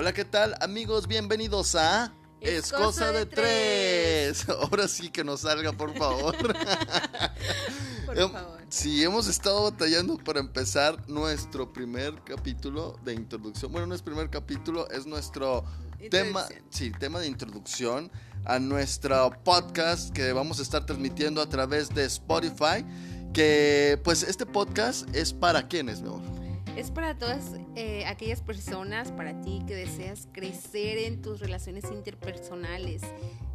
Hola, ¿qué tal amigos? Bienvenidos a Es, cosa, de, tres. Ahora sí que nos salga, por favor. Por Em, favor. Sí, hemos estado batallando para empezar nuestro primer capítulo de introducción. Bueno, no es primer capítulo, es nuestro tema, sí, tema de introducción a nuestro podcast que vamos a estar transmitiendo a través de Spotify. Que pues este podcast es para quienes, mi amor. Es para todas eh, aquellas personas, para ti que deseas crecer en tus relaciones interpersonales.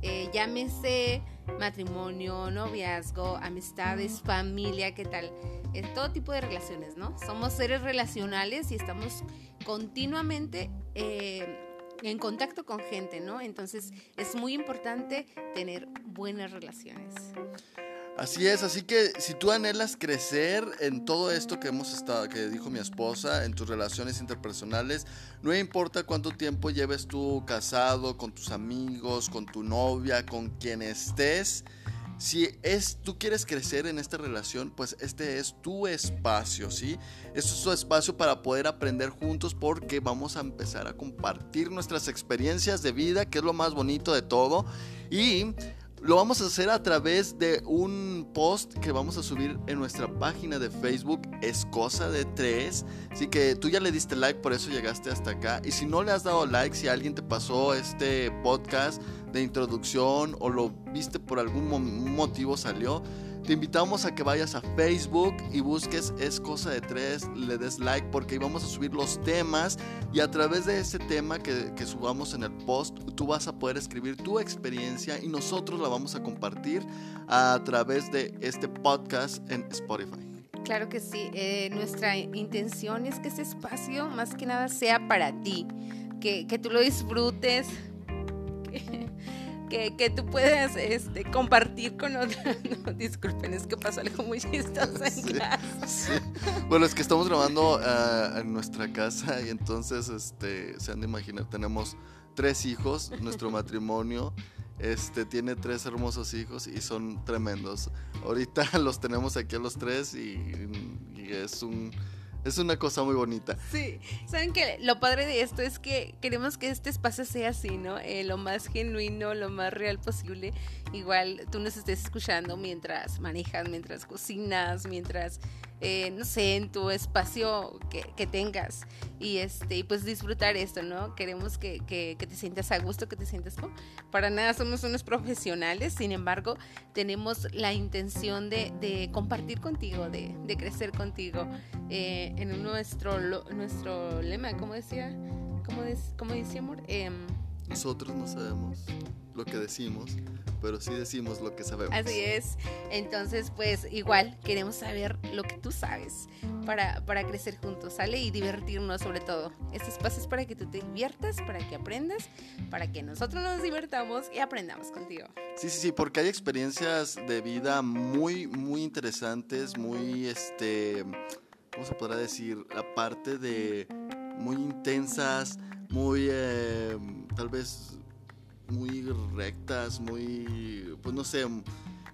Eh, llámese matrimonio, noviazgo, amistades, familia, ¿qué tal? Eh, todo tipo de relaciones, ¿no? Somos seres relacionales y estamos continuamente eh, en contacto con gente, ¿no? Entonces es muy importante tener buenas relaciones. Así es, así que si tú anhelas crecer en todo esto que hemos estado, que dijo mi esposa, en tus relaciones interpersonales, no importa cuánto tiempo lleves tú casado, con tus amigos, con tu novia, con quien estés, si es tú quieres crecer en esta relación, pues este es tu espacio, ¿sí? Este es tu espacio para poder aprender juntos porque vamos a empezar a compartir nuestras experiencias de vida, que es lo más bonito de todo y lo vamos a hacer a través de un post que vamos a subir en nuestra página de Facebook. Es cosa de tres. Así que tú ya le diste like, por eso llegaste hasta acá. Y si no le has dado like, si alguien te pasó este podcast de introducción o lo viste por algún mo- motivo salió, te invitamos a que vayas a Facebook y busques Es Cosa de Tres, le des like porque vamos a subir los temas y a través de ese tema que, que subamos en el post, tú vas a poder escribir tu experiencia y nosotros la vamos a compartir a través de este podcast en Spotify. Claro que sí. eh, nuestra intención es que este espacio más que nada sea para ti, que, tú lo disfrutes, que, que tú puedas este, compartir con otros. No, disculpen, es que pasó algo muy chistoso en Sí. Sí. Bueno, es que estamos grabando ah, en nuestra casa y entonces este, se han de imaginar, tenemos tres hijos, nuestro matrimonio este, tiene tres hermosos hijos y son tremendos. Ahorita los tenemos aquí a los tres y, y es, un, es una cosa muy bonita. Sí, saben que lo padre de esto es que queremos que este espacio sea así, ¿no? Eh, lo más genuino, lo más real posible. Igual tú nos estés escuchando mientras manejas, mientras cocinas, mientras, eh, no sé, en tu espacio que, que tengas. Y este, y pues disfrutar esto, ¿no? Queremos que, que- que te sientas a gusto, que te sientas como. Para nada somos unos profesionales, sin embargo, tenemos la intención de, de compartir contigo, de, de crecer contigo eh, en nuestro, nuestro lema, ¿cómo decía? ¿Cómo, des- cómo decía, amor? Em, Nosotros no sabemos lo que decimos, pero sí decimos lo que sabemos. así es. Entonces, pues igual queremos saber lo que tú sabes para, para crecer juntos, ¿sale? Y divertirnos sobre todo. Este espacio es para que tú te diviertas, para que aprendas, para que nosotros nos divertamos y aprendamos contigo. Sí, sí, sí, porque hay experiencias de vida muy, muy interesantes, muy, este, ¿cómo se podrá decir? Aparte de muy intensas, muy, eh, tal vez, muy rectas, muy, pues no sé,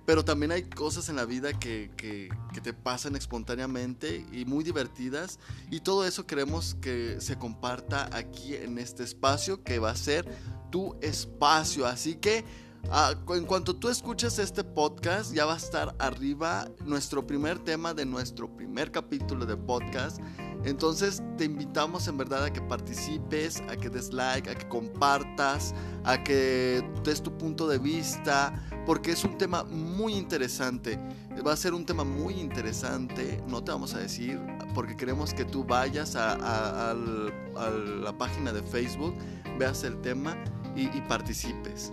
pero también hay cosas en la vida que, que, que te pasan espontáneamente y muy divertidas y todo eso queremos que se comparta aquí en este espacio que va a ser tu espacio, así que... Ah, en cuanto tú escuches este podcast, ya va a estar arriba nuestro primer tema de nuestro primer capítulo de podcast. Entonces te invitamos en verdad a que participes, a que des like, a que compartas, a que des tu punto de vista, porque es un tema muy interesante. Va a ser un tema muy interesante, no te vamos a decir, porque queremos que tú vayas a, la página de Facebook, veas el tema y- y participes.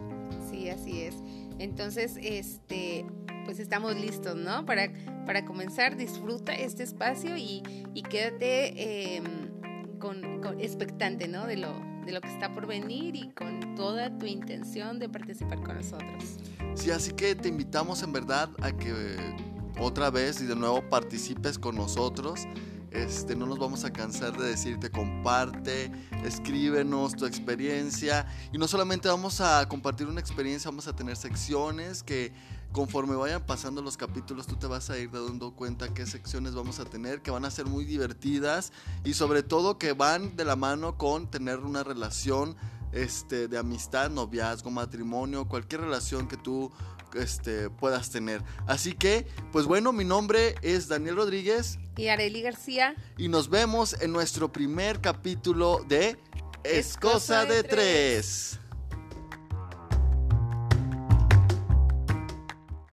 Sí, así es. Entonces, este, pues estamos listos, ¿no? Para, para comenzar, disfruta este espacio y, y quédate em, con, con- expectante, ¿no? De lo, de lo que está por venir y con toda tu intención de participar con nosotros. Sí, así que te invitamos en verdad a que otra vez y de nuevo participes con nosotros. Este, no nos vamos a cansar de decirte comparte, escríbenos tu experiencia y no solamente vamos a compartir una experiencia, vamos a tener secciones que conforme vayan pasando los capítulos, tú te vas a ir dando cuenta qué secciones vamos a tener, que van a ser muy divertidas y sobre todo que van de la mano con tener una relación este, de amistad, noviazgo, matrimonio, cualquier relación que tú este, puedas tener. Así que, pues bueno, mi nombre es Daniel Rodríguez. Y Areli García. Y nos vemos en nuestro primer capítulo de Es, cosa, de, tres.